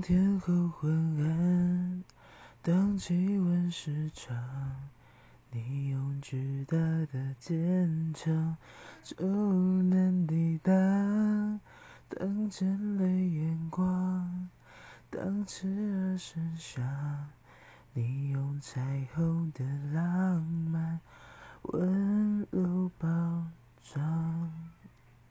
天后昏暗，当气温失常，你用巨大的坚强就能抵挡。当眼泪眼光，当炽热声响，你用彩虹的